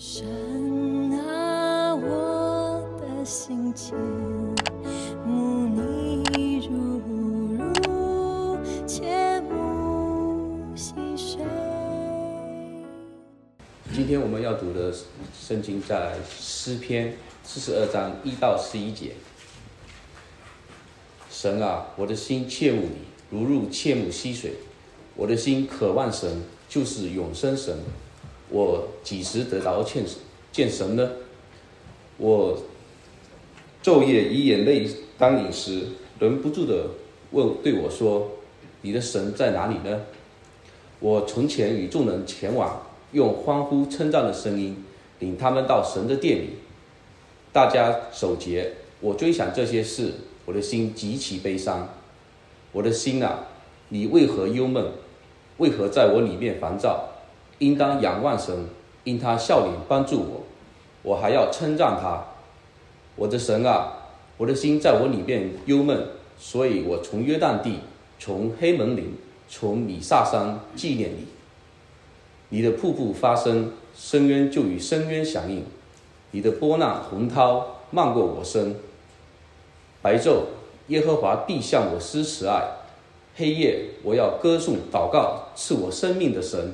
神啊，我的心间，慕你如如，切慕溪水。今天我们要读的圣经在诗篇四十二章一到十一节。神啊，我的心切慕你，如入切慕溪水。我的心渴望神，就是永生神。我几时得着见见神呢？我昼夜以眼泪当饮食，忍不住的问对我说：“你的神在哪里呢？”我从前与众人前往，用欢呼称赞的声音领他们到神的殿里，大家守节。我追想这些事，我的心极其悲伤。我的心啊，你为何忧闷？为何在我里面烦躁？应当仰望神，因他笑脸帮助我，我还要称赞他。我的神啊，我的心在我里面忧闷，所以我从约旦地，从黑门岭，从米萨山纪念你。你的瀑布发声，深渊就与深渊响应；你的波浪洪涛漫过我身。白昼，耶和华必向我施慈爱；黑夜，我要歌颂祷告赐我生命的神。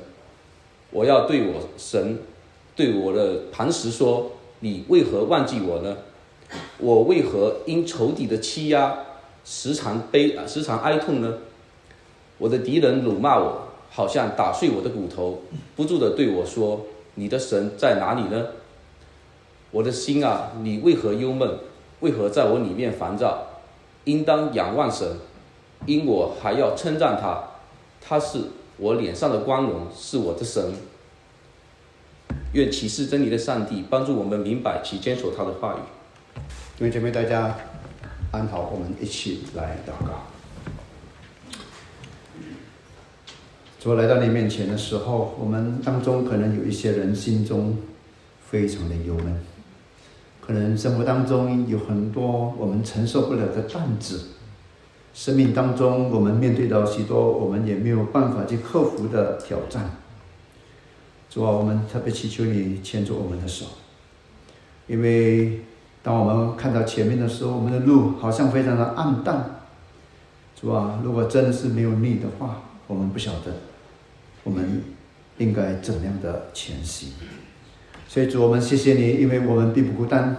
我要对我神，对我的磐石说：“你为何忘记我呢？我为何因仇敌的欺压，时常悲，时常哀痛呢？我的敌人辱骂我，好像打碎我的骨头，不住的对我说：你的神在哪里呢？我的心啊，你为何忧闷？为何在我里面烦躁？应当仰望神，因我还要称赞他，他是。”我脸上的光荣是我的神。愿启示真理的上帝帮助我们明白其坚守他的话语。弟兄姐妹，大家安好，我们一起来祷告。主来到你面前的时候，我们当中可能有一些人心中非常的忧闷，可能生活当中有很多我们承受不了的担子。生命当中，我们面对到许多我们也没有办法去克服的挑战。主啊，我们特别祈求你牵住我们的手，因为当我们看到前面的时候，我们的路好像非常的暗淡。主啊，如果真的是没有你的话，我们不晓得我们应该怎样的前行。所以主，我们谢谢你，因为我们并不孤单。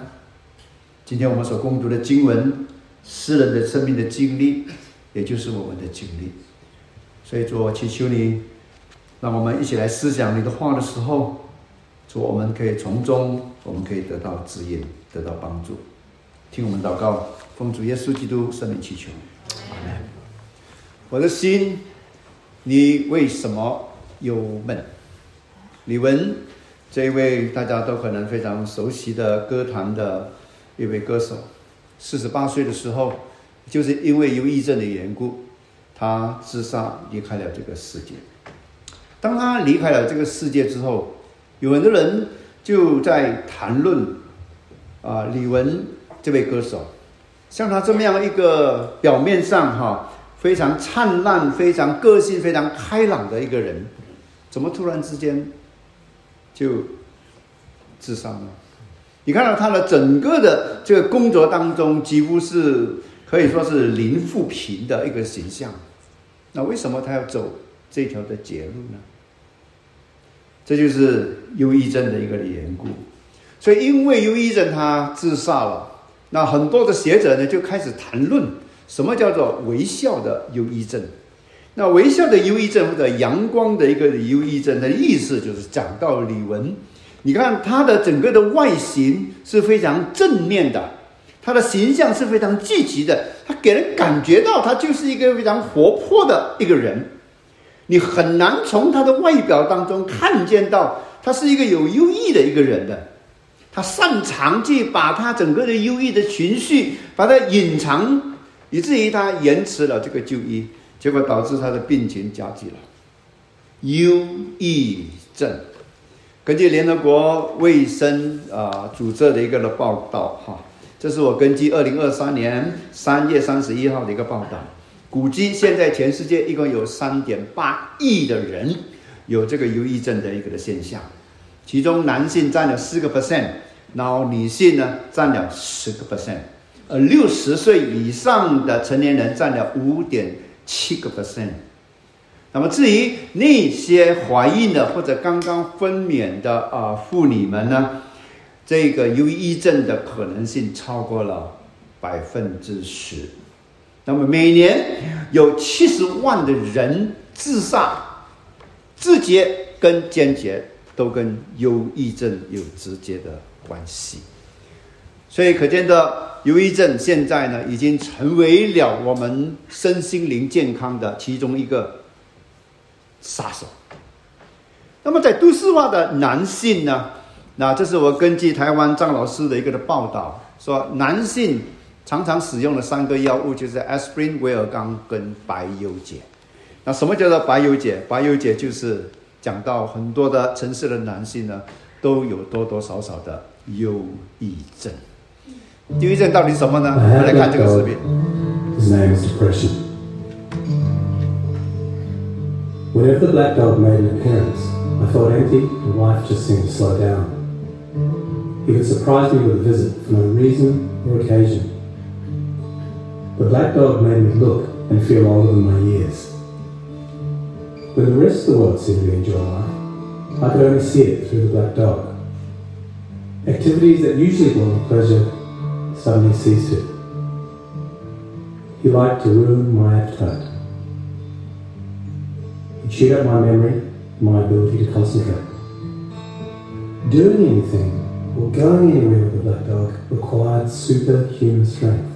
今天我们所攻读的经文。世人的生命的经历，也就是我们的经历。所以，主，我祈求你，让我们一起来思想你的话的时候，主，我们可以从中，我们可以得到指引，得到帮助。听我们祷告，奉主耶稣基督圣名祈求。我的心，你为什么忧闷？李玟，这一位大家都可能非常熟悉的歌坛的一位歌手。四十八岁的时候，就是因为忧郁症的缘故，他自杀离开了这个世界。当他离开了这个世界之后，有很多人就在谈论啊，李玟这位歌手，像他这么样一个表面上哈非常灿烂、非常个性、非常开朗的一个人，怎么突然之间就自杀了？你看到他的整个的这个工作当中，几乎是可以说是零负评的一个形象。那为什么他要走这条的捷路呢？这就是忧郁症的一个缘故。所以，因为忧郁症他自杀了，那很多的学者呢就开始谈论什么叫做微笑的忧郁症。那微笑的忧郁症或者阳光的一个忧郁症的意思，就是讲到李玟。你看他的整个的外形是非常正面的，他的形象是非常积极的，他给人感觉到他就是一个非常活泼的一个人。你很难从他的外表当中看见到他是一个有忧郁的一个人的。他擅长去把他整个的忧郁的情绪把它隐藏，以至于他延迟了这个就医，结果导致他的病情加剧了，忧郁症。根据联合国卫生啊组织的一个的报道，哈，这是我根据二零二三年三月三十一号的一个报道，估计现在全世界一共有三点八亿的人有这个忧郁症的一个的现象，其中男性占了四个 percent，然后女性呢占了十个 percent，呃六十岁以上的成年人占了五点七个 percent。那么至于那些怀孕的或者刚刚分娩的啊妇女们呢，这个忧郁症的可能性超过了百分之十。那么每年有七十万的人自杀，直接跟间接都跟忧郁症有直接的关系。所以可见的，忧郁症现在呢，已经成为了我们身心灵健康的其中一个杀手。那么在都市化的男性呢，那这是我根据台湾张老师的一个的报道说，男性。常常使用的三个药物就是 aspirin、威尔刚跟白油解。那什么叫做白油解？白油解就是讲到很多的城市的男性呢，都有多多少少的忧郁症。忧郁症到底什么呢？我们来看这个视频。Whenever the black dog made an appearance, I felt empty and life just seemed to slow down. He could surprise me with a visit for no reason or occasion. The black dog made me look and feel older than my years. When the rest of the world seemed to enjoy life, I could only see it through the black dog. Activities that usually brought me pleasure suddenly ceased to. He liked to ruin my appetite. He chewed up my memory my ability to concentrate. Doing anything or going anywhere with the black dog required superhuman strength.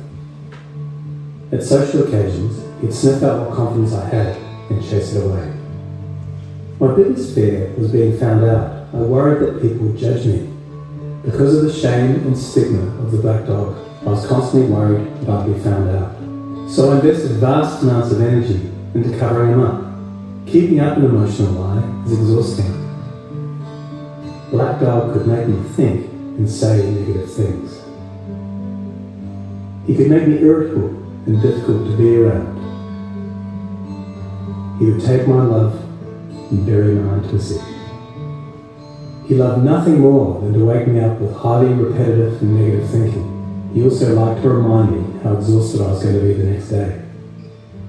At social occasions, he'd sniff out what confidence I had and chase it away. My biggest fear was being found out. I worried that people would judge me. Because of the shame and stigma of the black dog, I was constantly worried that I'd be found out. So I invested vast amounts of energy into covering him up. Keeping up an emotional lie is exhausting. Black Dog could make me think and say negative things. He could make me irritable and difficult to be around. He would take my love and bury my intimacy. He loved nothing more than to wake me up with highly repetitive and negative thinking. He also liked to remind me how exhausted I was going to be the next day.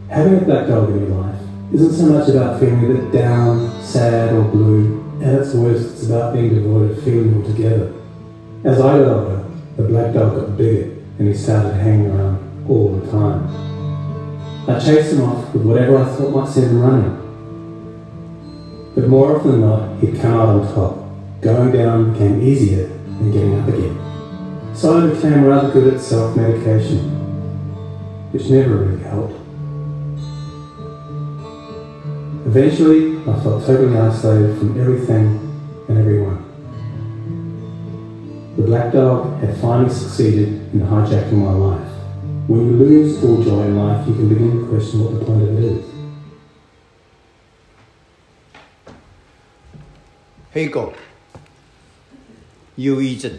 Having a black dog in your life isn't so much about feeling a bit down, sad, or blue. At its worst, it's about being devoid of feeling altogether. As I got older, the black dog got bigger and he started hanging around all the time. I chased him off with whatever I thought might send him running. But more often than not, he'd come out on top. Going down became easier than getting up again. So I became rather good at self-medication, which never really helped. Eventually, I felt totally isolated from everything and everyone. The black dog had finally succeeded in hijacking my life. When you lose all joy in life, you can begin to question what the point of it is. 黑狗，忧郁症。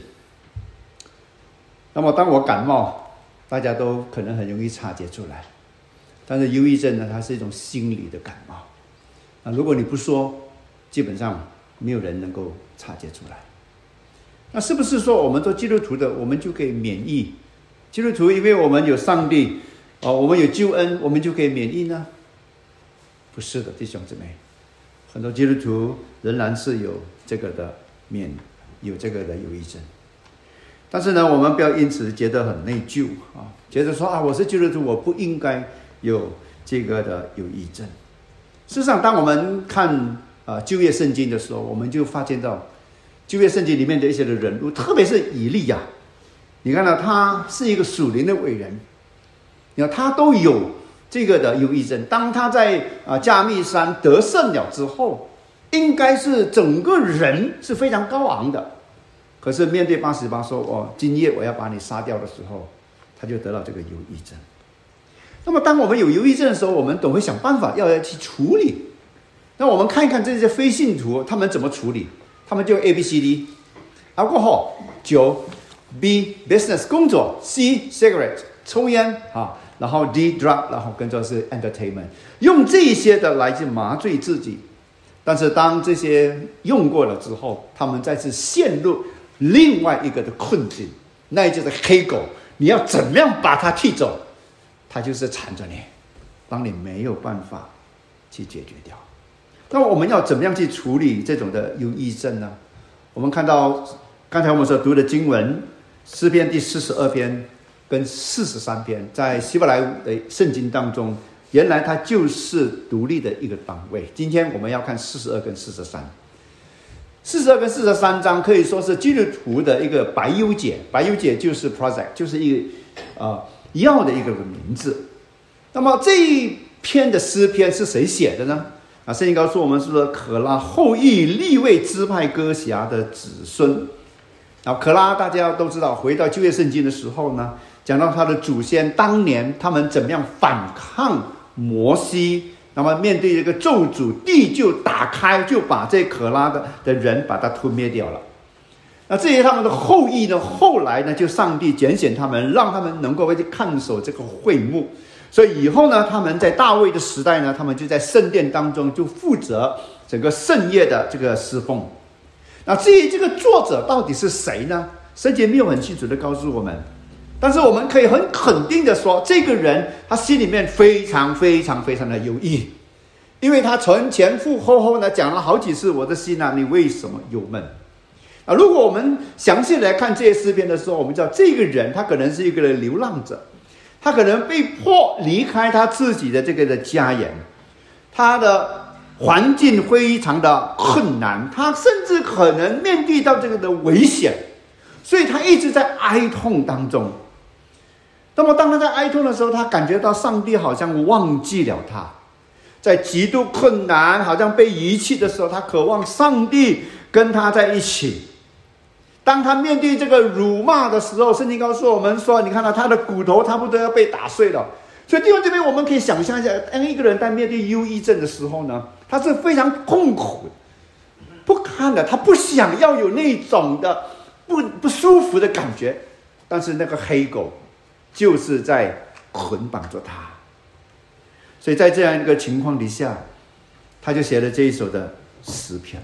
那么，当我感冒，大家都可能很容易察觉出来。但是，忧郁症呢，它是一种心理的感冒。 啊，如果你不说，基本上没有人能够察觉出来。那是不是说，我们做基督徒的，我们就可以免疫？基督徒，因为我们有上帝，啊，我们有救恩，我们就可以免疫呢？不是的，弟兄姊妹，很多基督徒仍然是有这个的免，有这个的忧郁症。但是呢，我们不要因此觉得很内疚啊，觉得说啊，我是基督徒，我不应该有这个的忧郁症。事实上，当我们看啊旧约圣经的时候，我们就发现到旧约圣经里面的一些的人物，特别是以利亚。你看到他是一个属灵的伟人，你看他都有这个的忧郁症。当他在啊加密山得胜了之后，应该是整个人是非常高昂的。可是面对八十八说：“哦，今夜我要把你杀掉”的时候，他就得到这个忧郁症。那么，当我们有忧郁症的时候，我们总会想办法要要去处理。那我们看一看这些非信徒他们怎么处理？他们就 A B C D，啊过后九。B business 工作，C cigarette 抽烟啊，然后 D drug，然后跟着是 entertainment，用这些的来去麻醉自己。但是当这些用过了之后，他们再次陷入另外一个的困境，那就是黑狗。你要怎么样把它踢走？它就是缠着你，当你没有办法去解决掉。那我们要怎么样去处理这种的忧郁症呢？我们看到刚才我们所读的经文，诗篇第四十二篇跟四十三篇，在希伯来的圣经当中，原来它就是独立的一个单位。今天我们要看四十二跟四十三，四十二跟四十三章可以说是基督徒的一个白优解，白优解就是 project，就是一个啊药的一个名字。那么这一篇的诗篇是谁写的呢？啊，圣经告诉我们是说，可拉后裔立位支派歌辖的子孙。啊，可拉大家都知道，回到旧约圣经的时候呢，讲到他的祖先当年他们怎么样反抗摩西，那么面对这个咒诅，地就打开，就把这可拉的的人把他吞灭掉了。那至于他们的后裔呢，后来呢，就上帝拣选他们，让他们能够去看守这个会幕。所以以后呢，他们在大卫的时代呢，他们就在圣殿当中就负责整个圣业的这个侍奉。那至于这个作者到底是谁呢？圣经没有很清楚的告诉我们，但是我们可以很肯定的说，这个人他心里面非常非常非常的有意，因为他从前赴后后呢讲了好几次：“我的心啊，你为什么忧闷？”啊，如果我们详细来看这些诗篇的时候，我们知道这个人他可能是一个流浪者。他可能被迫离开他自己的这个的家园，他的环境非常的困难，他甚至可能面对到这个的危险，所以他一直在哀痛当中。那么，当他在哀痛的时候，他感觉到上帝好像忘记了他，在极度困难、好像被遗弃的时候，他渴望上帝跟他在一起。当他面对这个辱骂的时候，圣经告诉我们说：“你看到他的骨头差不多要被打碎了。”所以，弟兄这边我们可以想象一下，当一个人在面对忧郁症的时候呢，他是非常痛苦、不堪的，他不想要有那种的不不舒服的感觉。但是那个黑狗就是在捆绑着他，所以在这样一个情况底下，他就写了这一首的诗篇。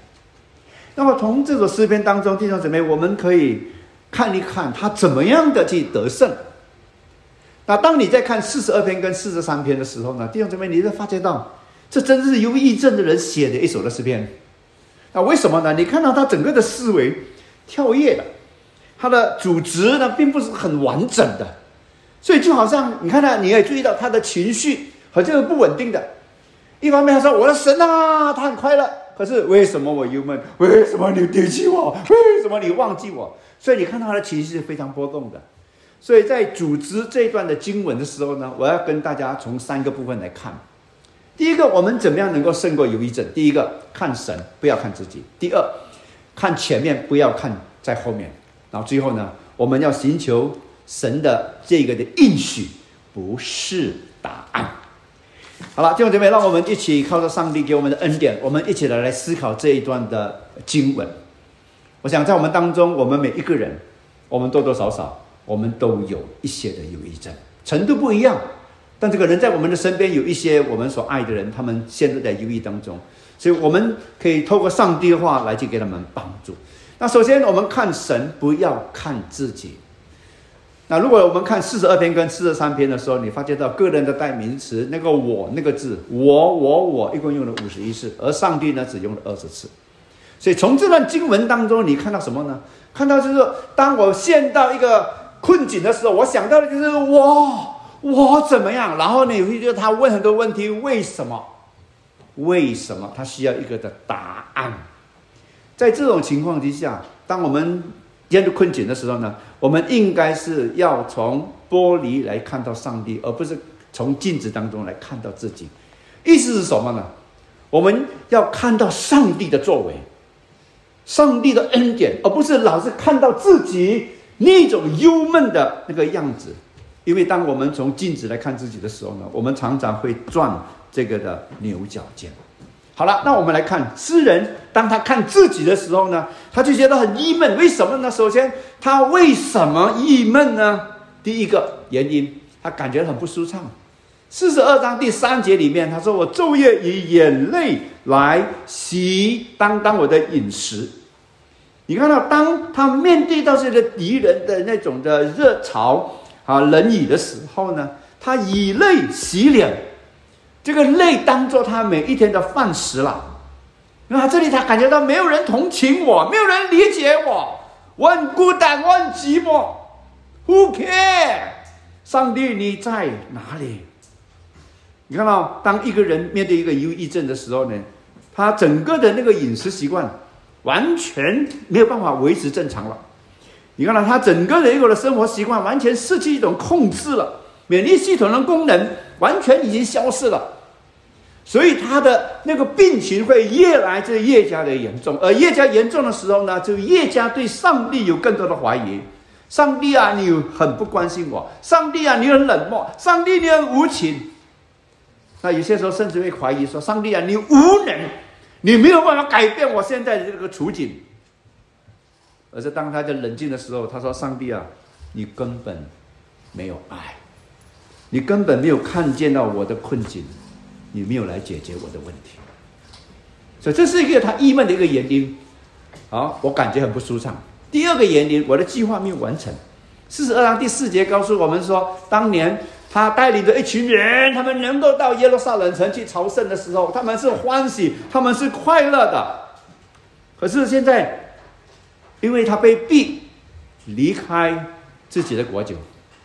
那么从这首诗篇当中，弟兄姊妹，我们可以看一看他怎么样的去得胜。那当你在看四十二篇跟四十三篇的时候呢，弟兄姊妹，你会发觉到，这真是忧郁症的人写的一首的诗篇。那为什么呢？你看到他整个的思维跳跃了，他的组织呢并不是很完整的，所以就好像你看到，你也注意到他的情绪好像是不稳定的。一方面他说：“我的神啊，他很快乐。”可是为什么我郁闷？为什么你丢弃我？为什么你忘记我？所以你看到他的情绪是非常波动的。所以在组织这一段的经文的时候呢，我要跟大家从三个部分来看。第一个，我们怎么样能够胜过忧郁症？第一个，看神，不要看自己；第二，看前面，不要看在后面。然后最后呢，我们要寻求神的这个的应许，不是答案。好了，弟兄姐妹，让我们一起靠着上帝给我们的恩典，我们一起来来思考这一段的经文。我想在我们当中，我们每一个人，我们多多少少，我们都有一些的忧郁症，程度不一样。但这个人在我们的身边有一些我们所爱的人，他们陷入在忧郁当中，所以我们可以透过上帝的话来去给他们帮助。那首先，我们看神，不要看自己。那如果我们看四十二篇跟四十三篇的时候，你发觉到个人的代名词那个“我”那个字，我我我，一共用了五十一次，而上帝呢只用了二十次。所以从这段经文当中，你看到什么呢？看到就是当我陷到一个困境的时候，我想到的就是我我怎么样？然后呢，会觉得他问很多问题，为什么？为什么？他需要一个的答案。在这种情况之下，当我们陷入困境的时候呢，我们应该是要从玻璃来看到上帝，而不是从镜子当中来看到自己。意思是什么呢？我们要看到上帝的作为，上帝的恩典，而不是老是看到自己那种忧闷的那个样子。因为当我们从镜子来看自己的时候呢，我们常常会转这个的牛角尖。好了，那我们来看诗人，当他看自己的时候呢，他就觉得很郁闷。为什么呢？首先，他为什么郁闷呢？第一个原因，他感觉很不舒畅，四十二章第三节里面，他说：“我昼夜以眼泪来洗当当我的饮食。”你看到，当他面对到这个敌人的那种的热潮啊、冷雨的时候呢，他以泪洗脸，这个泪当做他每一天的饭食了。那这里他感觉到没有人同情我，没有人理解我，我很孤单，我很寂寞。Who care？上帝你在哪里？你看到，当一个人面对一个忧郁症的时候呢，他整个的那个饮食习惯。完全没有办法维持正常了。你看到他整个的一个的生活习惯完全失去一种控制了，免疫系统的功能完全已经消失了，所以他的那个病情会越来就越加的严重。而越加严重的时候呢，就越加对上帝有更多的怀疑。上帝啊，你很不关心我；上帝啊，你很冷漠；上帝你很无情。那有些时候甚至会怀疑说：上帝啊，你无能。你没有办法改变我现在的这个处境，而是当他在冷静的时候，他说：“上帝啊，你根本没有爱，你根本没有看见到我的困境，你没有来解决我的问题。”所以这是一个他郁闷的一个原因。好，我感觉很不舒畅。第二个原因，我的计划没有完成。四十二章第四节告诉我们说，当年。他带领着一群人，他们能够到耶路撒冷城去朝圣的时候，他们是欢喜，他们是快乐的。可是现在，因为他被逼离开自己的国酒，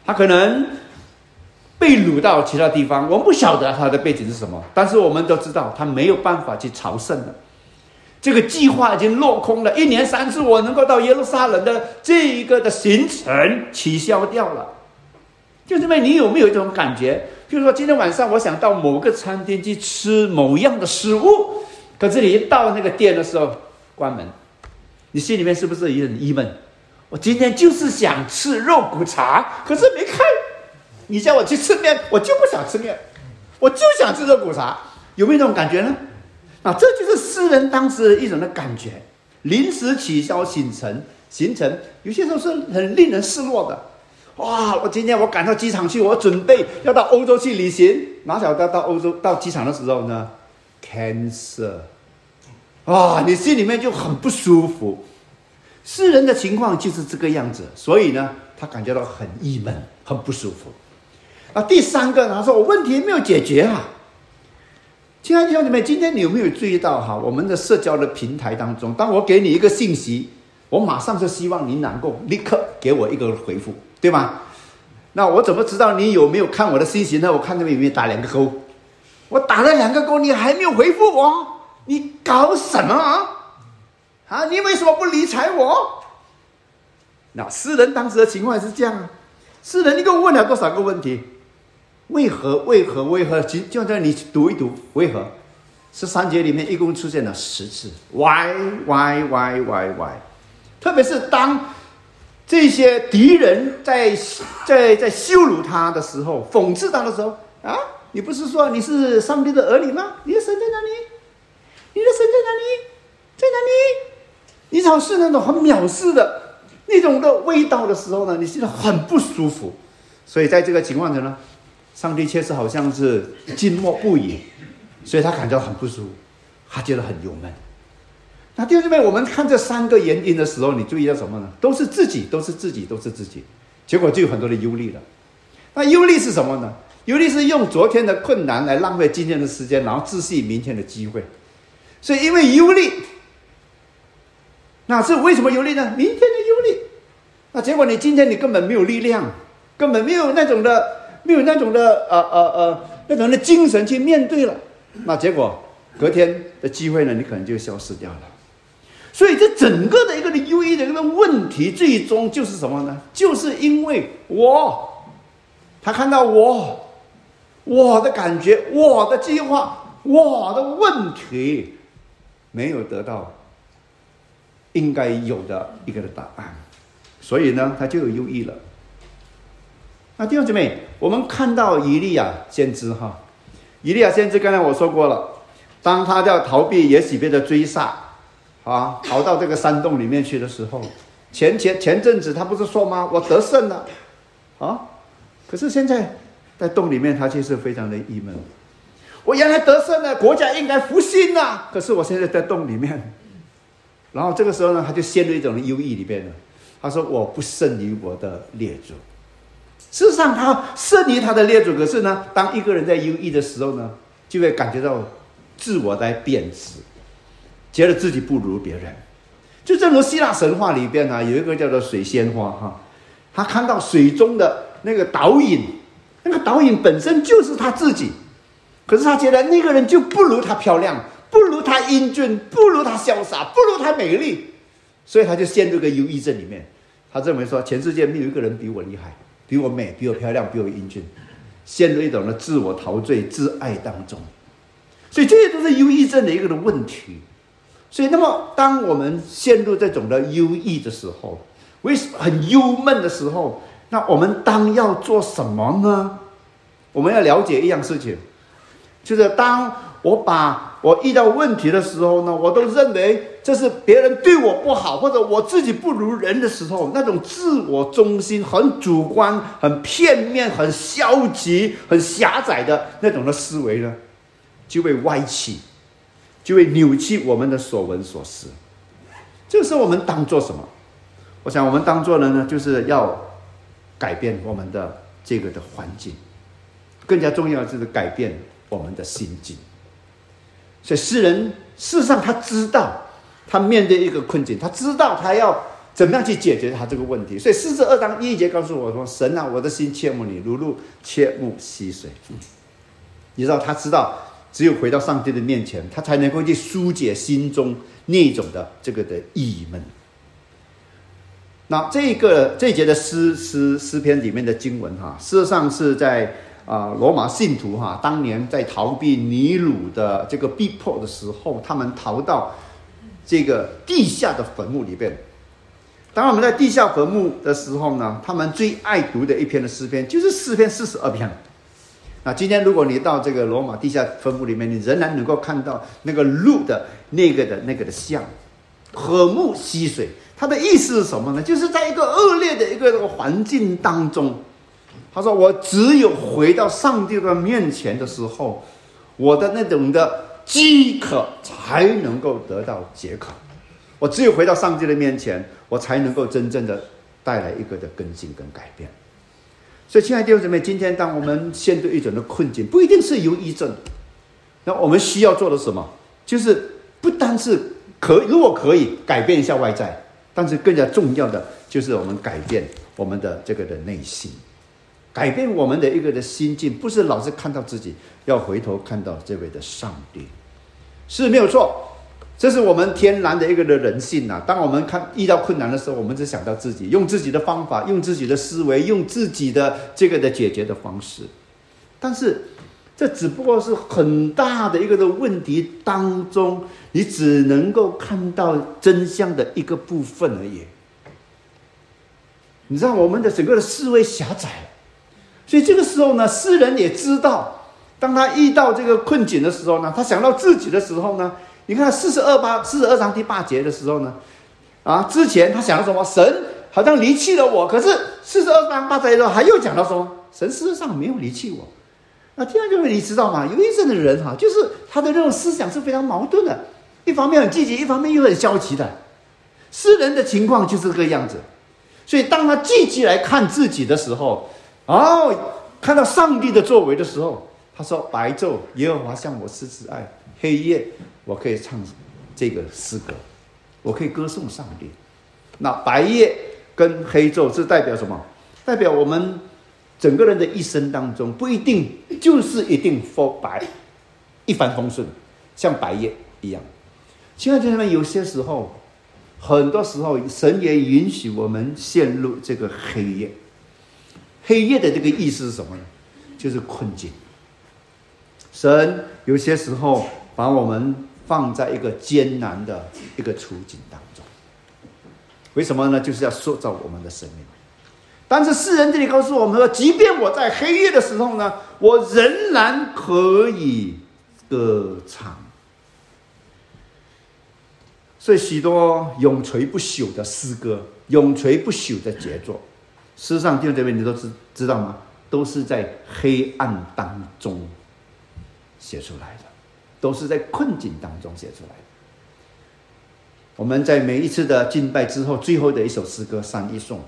他可能被掳到其他地方。我们不晓得他的背景是什么，但是我们都知道他没有办法去朝圣了。这个计划已经落空了，一年三次我能够到耶路撒冷的这一个的行程取消掉了。就是因为你有没有一种感觉？譬如说，今天晚上我想到某个餐厅去吃某样的食物，可是你一到那个店的时候关门，你心里面是不是也很郁闷？我今天就是想吃肉骨茶，可是没开。你叫我去吃面，我就不想吃面，我就想吃热骨茶。有没有这种感觉呢？啊，这就是诗人当时一种的感觉。临时取消行程，行程有些时候是很令人失落的。哇！我今天我赶到机场去，我准备要到欧洲去旅行。哪晓得到欧洲到机场的时候呢？Cancer！啊，你心里面就很不舒服。诗人的情况就是这个样子，所以呢，他感觉到很郁闷，很不舒服。啊，第三个，他说我问题没有解决啊。亲爱的兄弟们，今天你有没有注意到哈？我们的社交的平台当中，当我给你一个信息，我马上就希望你能够立刻给我一个回复。对吗？那我怎么知道你有没有看我的信息呢？我看这边有没有打两个勾？我打了两个勾，你还没有回复我，你搞什么啊？啊，你为什么不理睬我？那诗人当时的情况是这样啊。诗人一共问了多少个问题？为何？为何？为何？就就在你读一读，为何？十三节里面一共出现了十次，why why why why why？特别是当。这些敌人在在在羞辱他的时候，讽刺他的时候啊，你不是说你是上帝的儿女吗？你的神在哪里？你的神在哪里？在哪里？你好是那种很藐视的那种的味道的时候呢，你心里很不舒服。所以在这个情况下呢，上帝确实好像是静默不语，所以他感到很不舒服，他觉得很郁闷。那弟兄妹，我们看这三个原因的时候，你注意到什么呢？都是自己，都是自己，都是自己，结果就有很多的忧虑了。那忧虑是什么呢？忧虑是用昨天的困难来浪费今天的时间，然后窒息明天的机会。所以因为忧虑，那是为什么忧虑呢？明天的忧虑，那结果你今天你根本没有力量，根本没有那种的，没有那种的呃呃呃那种的精神去面对了。那结果隔天的机会呢，你可能就消失掉了。所以，这整个的一个的忧郁的一个问题，最终就是什么呢？就是因为我，他看到我，我的感觉，我的计划，我的问题，没有得到应该有的一个的答案，所以呢，他就有忧郁了。那弟兄姊妹，我们看到以利亚先知哈，以利亚先知刚才我说过了，当他要逃避耶洗别的追杀。啊，逃到这个山洞里面去的时候，前前前阵子他不是说吗？我得胜了，啊，可是现在在洞里面，他却是非常的郁闷。我原来得胜了，国家应该复兴呐，可是我现在在洞里面。然后这个时候呢，他就陷入一种忧郁里边了。他说：“我不胜于我的列祖。”事实上，他胜于他的列祖。可是呢，当一个人在忧郁的时候呢，就会感觉到自我在贬值，觉得自己不如别人。就正如希腊神话里边呢，有一个叫做水仙花哈，他看到水中的那个倒影，那个倒影本身就是他自己，可是他觉得那个人就不如他漂亮，不如他英俊，不如他潇洒，不如他美丽，所以他就陷入个忧郁症里面。他认为说，全世界没有一个人比我厉害，比我美，比我漂亮，比我英俊，陷入一种的自我陶醉、自爱当中。所以这些都是忧郁症的一个的问题。所以，那么当我们陷入这种的忧郁的时候，为什很忧闷的时候，那我们当要做什么呢？我们要了解一样事情，就是当我把我遇到问题的时候呢，我都认为这是别人对我不好，或者我自己不如人的时候，那种自我中心、很主观、很片面、很消极、很狭窄的那种的思维呢，就会歪曲。就会扭曲我们的所闻所思。这个时候，我们当做什么？我想，我们当做的呢，就是要改变我们的这个的环境。更加重要就是改变我们的心境。所以，诗人事实上他知道，他面对一个困境，他知道他要怎么样去解决他这个问题。所以，四十二章一节告诉我说：“神啊，我的心切慕你，如入切慕溪水。”你知道，他知道。只有回到上帝的面前，他才能够去疏解心中那种的这个的郁闷。那这个这一节的诗诗诗篇里面的经文哈，事实上是在啊罗马信徒哈当年在逃避尼禄的这个逼迫的时候，他们逃到这个地下的坟墓里边。当我们在地下坟墓的时候呢，他们最爱读的一篇的诗篇就是诗篇四十二篇。那今天如果你到这个罗马地下坟墓里面，你仍然能够看到那个鹿的那个的那个的像，和睦溪水。它的意思是什么呢？就是在一个恶劣的一个环境当中，他说：“我只有回到上帝的面前的时候，我的那种的饥渴才能够得到解渴。我只有回到上帝的面前，我才能够真正的带来一个的更新跟改变。”所以，亲爱的弟兄姊妹，今天当我们陷入一种的困境，不一定是忧郁症。那我们需要做的什么？就是不单是可，如果可以改变一下外在，但是更加重要的就是我们改变我们的这个的内心，改变我们的一个的心境，不是老是看到自己，要回头看到这位的上帝，是没有错。这是我们天然的一个的人性呐。当我们看遇到困难的时候，我们只想到自己，用自己的方法，用自己的思维，用自己的这个的解决的方式。但是，这只不过是很大的一个的问题当中，你只能够看到真相的一个部分而已。你知道，我们的整个的思维狭窄，所以这个时候呢，诗人也知道，当他遇到这个困境的时候呢，他想到自己的时候呢。你看四十二八四十二章第八节的时候呢，啊，之前他想到什么？神好像离弃了我。可是四十二章八节的时候，他又讲到说，神事实上没有离弃我。那第二就是你知道吗？有一阵的人哈，就是他的那种思想是非常矛盾的，一方面很积极，一方面又很消极的。诗人的情况就是这个样子。所以当他积极来看自己的时候，哦，看到上帝的作为的时候，他说：“白昼耶和华向我施慈爱，黑夜。”我可以唱这个诗歌，我可以歌颂上帝。那白夜跟黑昼是代表什么？代表我们整个人的一生当中，不一定就是一定 for 白一帆风顺，像白夜一样。亲爱的弟兄们，有些时候，很多时候，神也允许我们陷入这个黑夜。黑夜的这个意思是什么呢？就是困境。神有些时候把我们。放在一个艰难的一个处境当中，为什么呢？就是要塑造我们的生命。但是世人这里告诉我们说，即便我在黑夜的时候呢，我仍然可以歌唱。所以许多永垂不朽的诗歌，永垂不朽的杰作，事实上弟兄姊妹，你都知知道吗？都是在黑暗当中写出来的，都是在困境当中写出来的。我们在每一次的敬拜之后，最后的一首诗歌《三一颂》，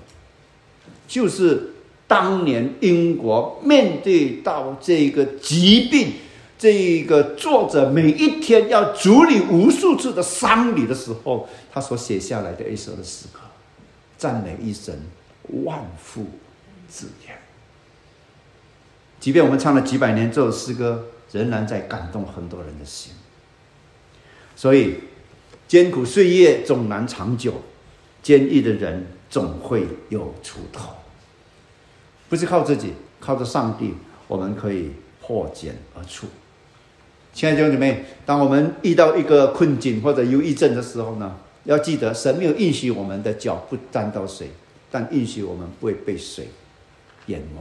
就是当年英国面对到这个疾病，这个作者每一天要处理无数次的丧礼的时候，他所写下来的一首的诗歌，赞美一生，万福之言。即便我们唱了几百年这首诗歌，仍然在感动很多人的心。所以。艰苦岁月总难长久，坚毅的人总会有出头。不是靠自己，靠着上帝，我们可以破茧而出。亲爱的弟兄姊妹，当我们遇到一个困境或者忧郁症的时候呢，要记得神没有允许我们的脚不沾到水，但允许我们不会被水淹没。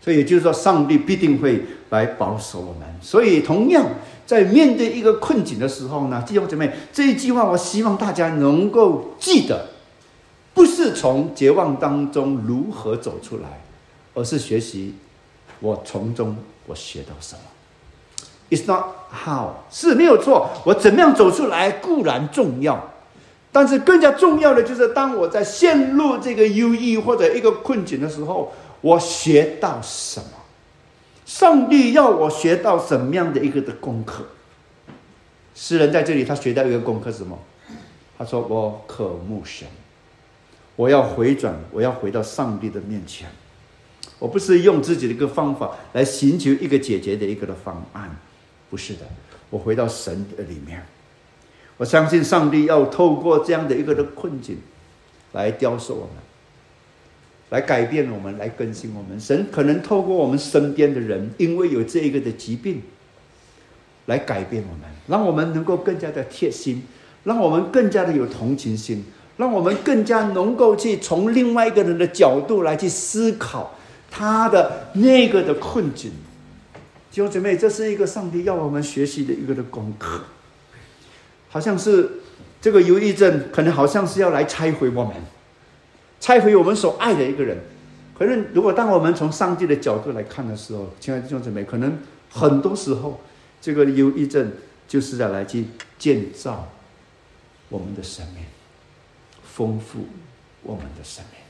所以也就是说，上帝必定会来保守我们。所以同样。在面对一个困境的时候呢，弟兄姊妹，这一句话我希望大家能够记得，不是从绝望当中如何走出来，而是学习我从中我学到什么。It's not how 是没有错，我怎么样走出来固然重要，但是更加重要的就是，当我在陷入这个忧郁或者一个困境的时候，我学到什么。上帝要我学到什么样的一个的功课？诗人在这里，他学到一个功课是什么？他说：“我渴慕神，我要回转，我要回到上帝的面前。我不是用自己的一个方法来寻求一个解决的一个的方案，不是的。我回到神的里面，我相信上帝要透过这样的一个的困境来雕塑我们。”来改变我们，来更新我们。神可能透过我们身边的人，因为有这一个的疾病，来改变我们，让我们能够更加的贴心，让我们更加的有同情心，让我们更加能够去从另外一个人的角度来去思考他的那个的困境。弟兄姊妹，这是一个上帝要我们学习的一个的功课。好像是这个忧郁症，可能好像是要来拆毁我们。拆毁我们所爱的一个人，可能如果当我们从上帝的角度来看的时候，亲爱的弟兄姊妹，可能很多时候这个忧郁症就是在来去建造我们的生命，丰富我们的生命。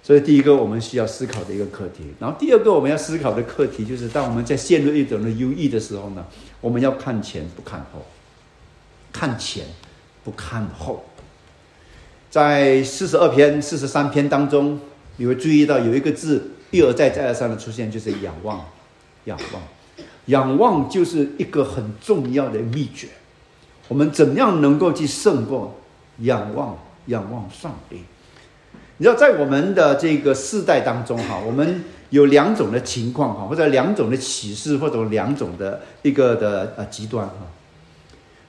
所以第一个我们需要思考的一个课题，然后第二个我们要思考的课题就是，当我们在陷入一种的忧郁的时候呢，我们要看前不看后，看前不看后。在四十二篇、四十三篇当中，你会注意到有一个字一而再、再而三的出现，就是仰望。仰望，仰望就是一个很重要的秘诀。我们怎样能够去胜过仰望？仰望上帝。你知道，在我们的这个世代当中，哈，我们有两种的情况，哈，或者两种的启示，或者两种的一个的呃极端，哈。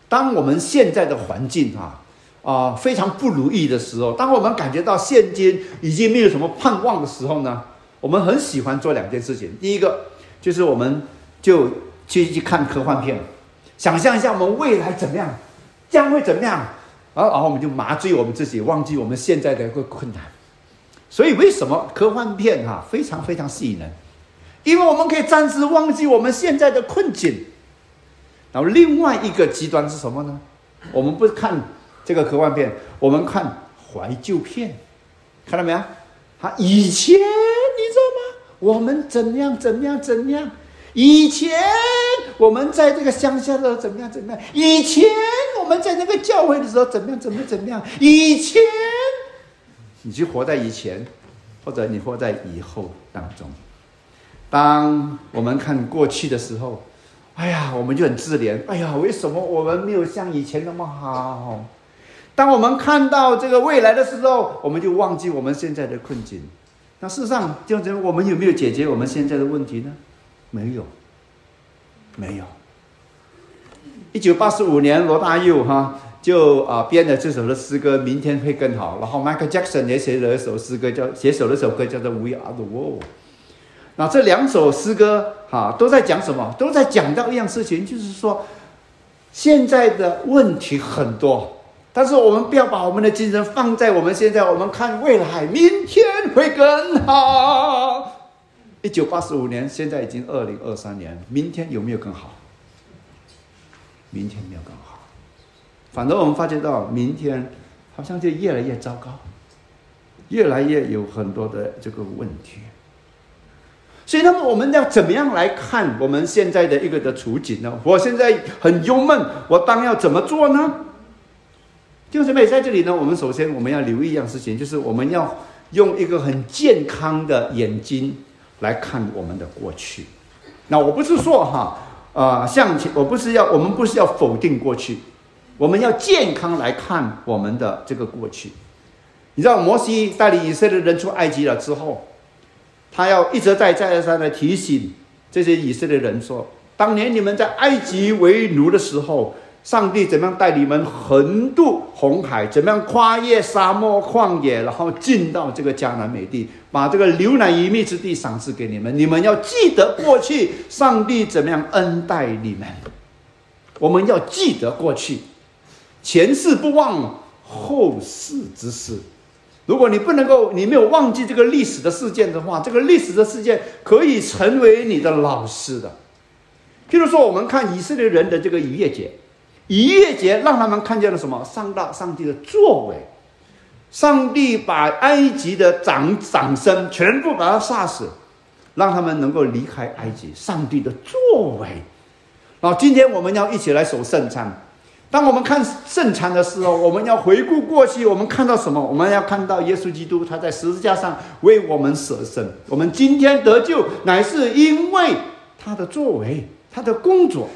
当我们现在的环境，哈。啊，非常不如意的时候，当我们感觉到现今已经没有什么盼望的时候呢，我们很喜欢做两件事情。第一个就是我们就去去看科幻片，想象一下我们未来怎么样，将会怎么样，然后然后我们就麻醉我们自己，忘记我们现在的一个困难。所以为什么科幻片哈非常非常吸引人？因为我们可以暂时忘记我们现在的困境。然后另外一个极端是什么呢？我们不看。这个科幻片，我们看怀旧片，看到没有？他以前你知道吗？我们怎样？怎样？怎样？以前我们在这个乡下的时候怎么样？怎么样？以前我们在那个教会的时候怎么样？怎么怎么样？以前，你就活在以前，或者你活在以后当中。当我们看过去的时候，哎呀，我们就很自怜。哎呀，为什么我们没有像以前那么好？当我们看到这个未来的时候，我们就忘记我们现在的困境。那事实上，就这，我们有没有解决我们现在的问题呢？没有，没有。一九八十五年，罗大佑哈就啊编了这首的诗歌《明天会更好》，然后 Michael Jackson 也写了一首诗歌，叫写首了首歌叫做《We Are the World》。那这两首诗歌哈都在讲什么？都在讲到一样事情，就是说现在的问题很多。但是我们不要把我们的精神放在我们现在，我们看未来，明天会更好。一九八十五年，现在已经二零二三年，明天有没有更好？明天没有更好，反正我们发觉到明天好像就越来越糟糕，越来越有很多的这个问题。所以，那么我们要怎么样来看我们现在的一个的处境呢？我现在很忧闷，我当要怎么做呢？弟兄姊妹，在这里呢，我们首先我们要留意一样事情，就是我们要用一个很健康的眼睛来看我们的过去。那我不是说哈，啊，向前，我不是要，我们不是要否定过去，我们要健康来看我们的这个过去。你知道，摩西带领以色列人出埃及了之后。他要一直在再三的提醒这些以色列人说：当年你们在埃及为奴的时候，上帝怎么样带你们横渡红海，怎么样跨越沙漠旷野，然后进到这个迦南美地，把这个牛奶与蜜之地赏赐给你们。你们要记得过去上帝怎么样恩待你们。我们要记得过去，前世不忘后世之事。如果你不能够，你没有忘记这个历史的事件的话，这个历史的事件可以成为你的老师的。譬如说，我们看以色列人的这个逾越节，逾越节让他们看见了什么？上大上帝的作为，上帝把埃及的长长生全部把他杀死，让他们能够离开埃及。上帝的作为。然后今天我们要一起来守圣餐。当我们看圣餐的时候，我们要回顾过去，我们看到什么？我们要看到耶稣基督他在十字架上为我们舍身。我们今天得救，乃是因为他的作为，他的工作。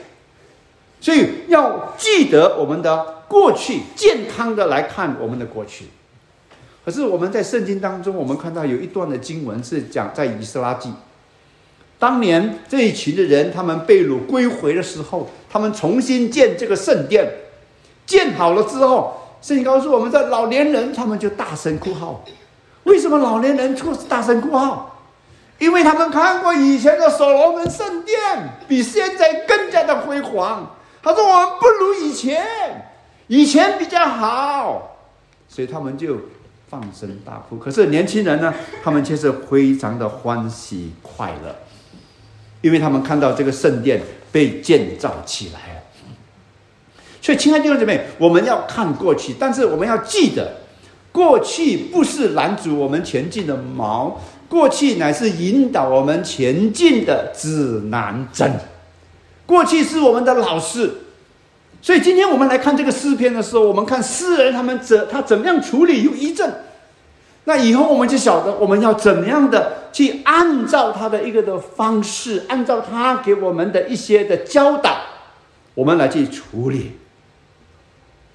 所以要记得我们的过去，健康的来看我们的过去。可是我们在圣经当中，我们看到有一段的经文是讲在以斯拉记，当年这一群的人，他们被掳归回的时候，他们重新建这个圣殿。建好了之后，圣经告诉我们，这老年人他们就大声哭号。为什么老年人出大声哭号？因为他们看过以前的所罗门圣殿，比现在更加的辉煌。他说：“我们不如以前，以前比较好。”所以他们就放声大哭。可是年轻人呢，他们却是非常的欢喜快乐，因为他们看到这个圣殿被建造起来了。所以，亲爱的弟兄姊妹，我们要看过去，但是我们要记得，过去不是拦阻我们前进的锚，过去乃是引导我们前进的指南针。过去是我们的老师。所以，今天我们来看这个诗篇的时候，我们看诗人他们怎他怎么样处理忧郁症。那以后我们就晓得我们要怎么样的去按照他的一个的方式，按照他给我们的一些的教导，我们来去处理。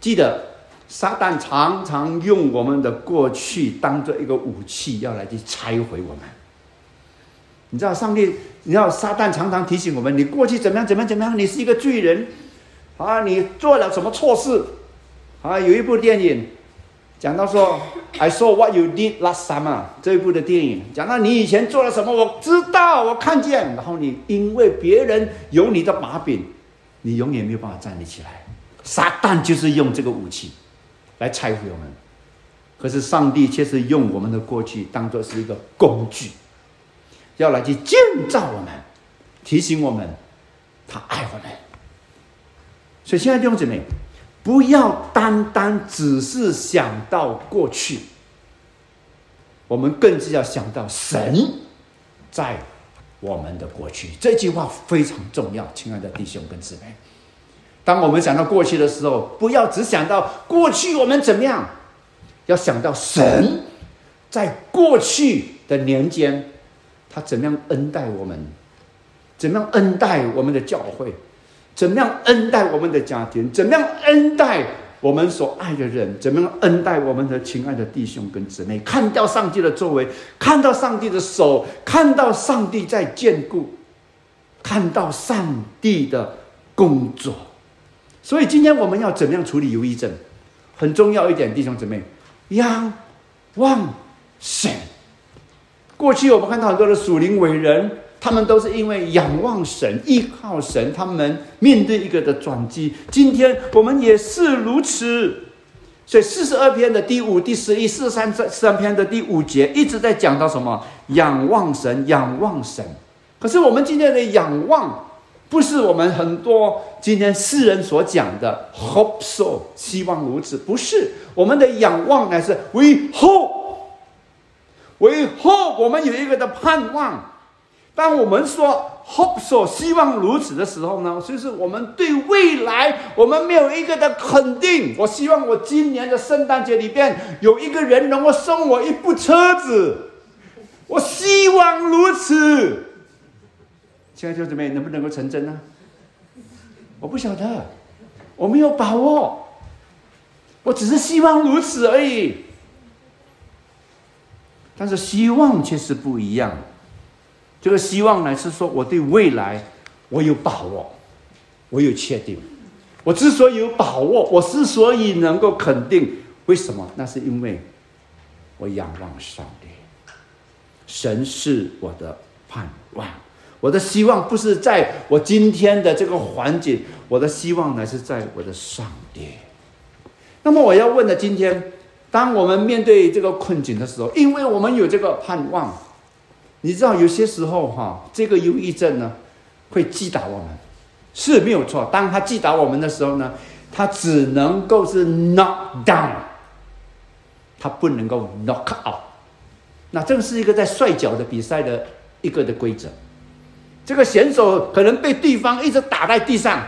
记得，撒旦常常用我们的过去当做一个武器，要来去拆毁我们。你知道，上帝，你知道，撒旦常常提醒我们：你过去怎么样，怎么样，怎么样？你是一个罪人啊！你做了什么错事啊？有一部电影讲到说：“I saw what you did last summer。”这一部的电影讲到你以前做了什么，我知道，我看见。然后你因为别人有你的把柄，你永远没有办法站立起来。撒旦就是用这个武器来拆毁我们，可是上帝却是用我们的过去当做是一个工具，要来去建造我们，提醒我们他爱我们。所以，亲爱的弟兄姊妹，不要单单只是想到过去，我们更是要想到神在我们的过去。这句话非常重要，亲爱的弟兄跟姊妹。当我们想到过去的时候，不要只想到过去我们怎么样，要想到神在过去的年间，他怎么样恩待我们，怎么样恩待我们的教会，怎么样恩待我们的家庭，怎么样恩待我们所爱的人，怎么样恩待我们的亲爱的弟兄跟姊妹。看到上帝的作为，看到上帝的手，看到上帝在眷顾，看到上帝的工作。所以今天我们要怎么样处理忧郁症？很重要一点，弟兄姊妹，仰望神。过去我们看到很多的属灵伟人，他们都是因为仰望神、依靠神，他们面对一个的转机。今天我们也是如此。所以四十二篇的第五、第十一、四十三、四三篇的第五节一直在讲到什么？仰望神，仰望神。可是我们今天的仰望，不是我们很多今天世人所讲的 hope so，希望如此，不是我们的仰望乃是 we hope，we hope，我们有一个的盼望。当我们说 hope 所希望如此的时候呢，就是我们对未来我们没有一个的肯定。我希望我今年的圣诞节里边有一个人能够送我一部车子，我希望如此。亲爱的弟兄姊妹，能不能够成真呢？我不晓得，我没有把握，我只是希望如此而已。但是希望却是不一样。这个希望呢，是说我对未来我有把握，我有确定。我之所以有把握，我之所以能够肯定，为什么？那是因为我仰望上帝，神是我的盼望。我的希望不是在我今天的这个环境，我的希望乃是在我的上帝。那么我要问的，今天当我们面对这个困境的时候，因为我们有这个盼望，你知道有些时候哈，这个忧郁症呢会击打我们，是没有错。当他击打我们的时候呢，他只能够是 knock down，他不能够 knock out。那这是一个在摔跤的比赛的一个的规则。这个选手可能被对方一直打在地上，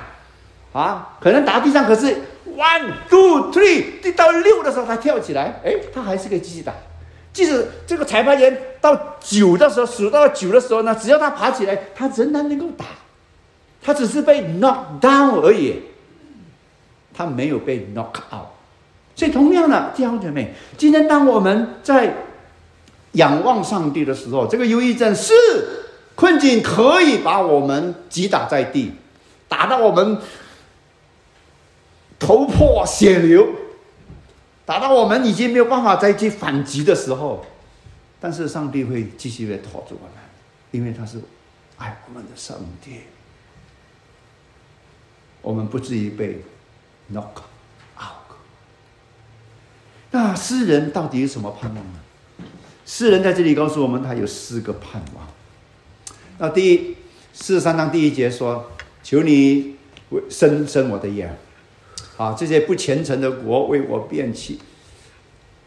啊，可能打地上，可是 one two three 第到六的时候，他跳起来，哎，他还是可以继续打。即使这个裁判员到九的时候数到九的时候呢，只要他爬起来，他仍然能够打。他只是被 knock down 而已，他没有被 knock out。所以同样的，弟兄姐妹，今天当我们在仰望上帝的时候，这个忧郁症是。困境可以把我们击打在地，打到我们头破血流，打到我们已经没有办法再去反击的时候，但是上帝会继续的托住我们，因为他是爱我们的上帝，我们不至于被 knock out。那诗人到底有什么盼望呢？诗人在这里告诉我们，他有四个盼望。那第一，四十三章第一节说：“求你为伸伸我的眼，啊，这些不虔诚的国为我变起，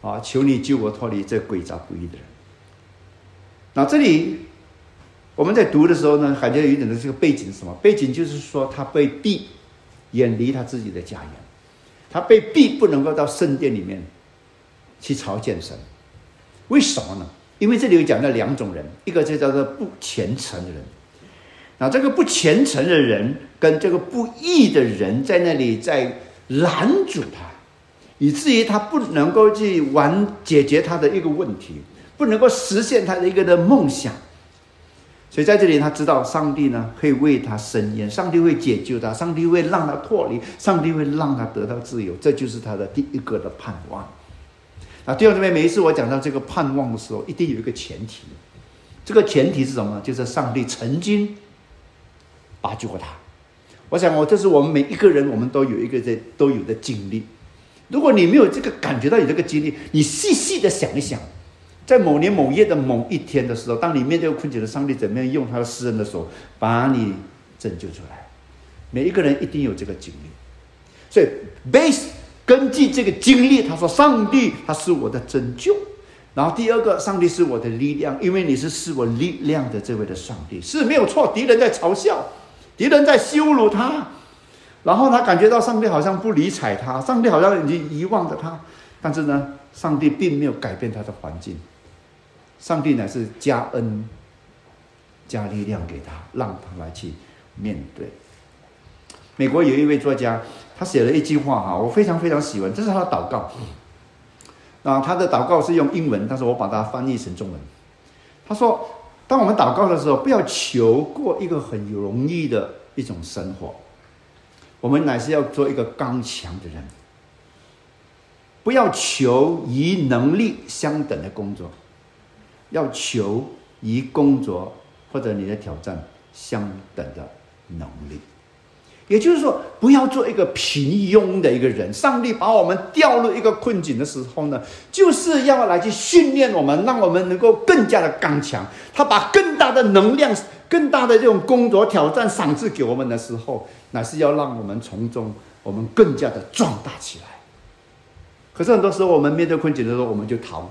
啊，求你救我脱离这诡诈不义的人。”那这里我们在读的时候呢，感觉有一点的这个背景是什么？背景就是说他被逼远离他自己的家园，他被逼不能够到圣殿里面去朝见神，为什么呢？因为这里有讲到两种人，一个就叫做不虔诚的人。那这个不虔诚的人跟这个不义的人在那里在拦阻他，以至于他不能够去完解决他的一个问题，不能够实现他的一个的梦想。所以在这里他知道上帝呢会为他伸冤，上帝会解救他，上帝会让他脱离，上帝会让他得到自由，这就是他的第一个的盼望。啊，第二这边每一次我讲到这个盼望的时候，一定有一个前提，这个前提是什么？就是上帝曾经拔救过他。我想，我这是我们每一个人，我们都有一个在都有的经历。如果你没有这个感觉到有这个经历，你细细的想一想，在某年某月的某一天的时候，当你面对困境的上帝怎么样用他的诗人的手把你拯救出来？每一个人一定有这个经历。所以，base。根据这个经历，他说：“上帝，他是我的拯救。然后第二个，上帝是我的力量，因为你是是我力量的这位的上帝是没有错。敌人在嘲笑，敌人在羞辱他，然后他感觉到上帝好像不理睬他，上帝好像已经遗忘了他。但是呢，上帝并没有改变他的环境，上帝乃是加恩、加力量给他，让他来去面对。美国有一位作家。”他写了一句话哈，我非常非常喜欢，这是他的祷告。那，他的祷告是用英文，但是我把它翻译成中文。他说：“当我们祷告的时候，不要求过一个很容易的一种生活，我们乃是要做一个刚强的人。不要求与能力相等的工作，要求与工作或者你的挑战相等的能力。”也就是说，不要做一个平庸的一个人。上帝把我们掉入一个困境的时候呢，就是要来去训练我们，让我们能够更加的刚强。他把更大的能量、更大的这种工作挑战赏赐给我们的时候，乃是要让我们从中我们更加的壮大起来。可是很多时候，我们面对困境的时候，我们就逃，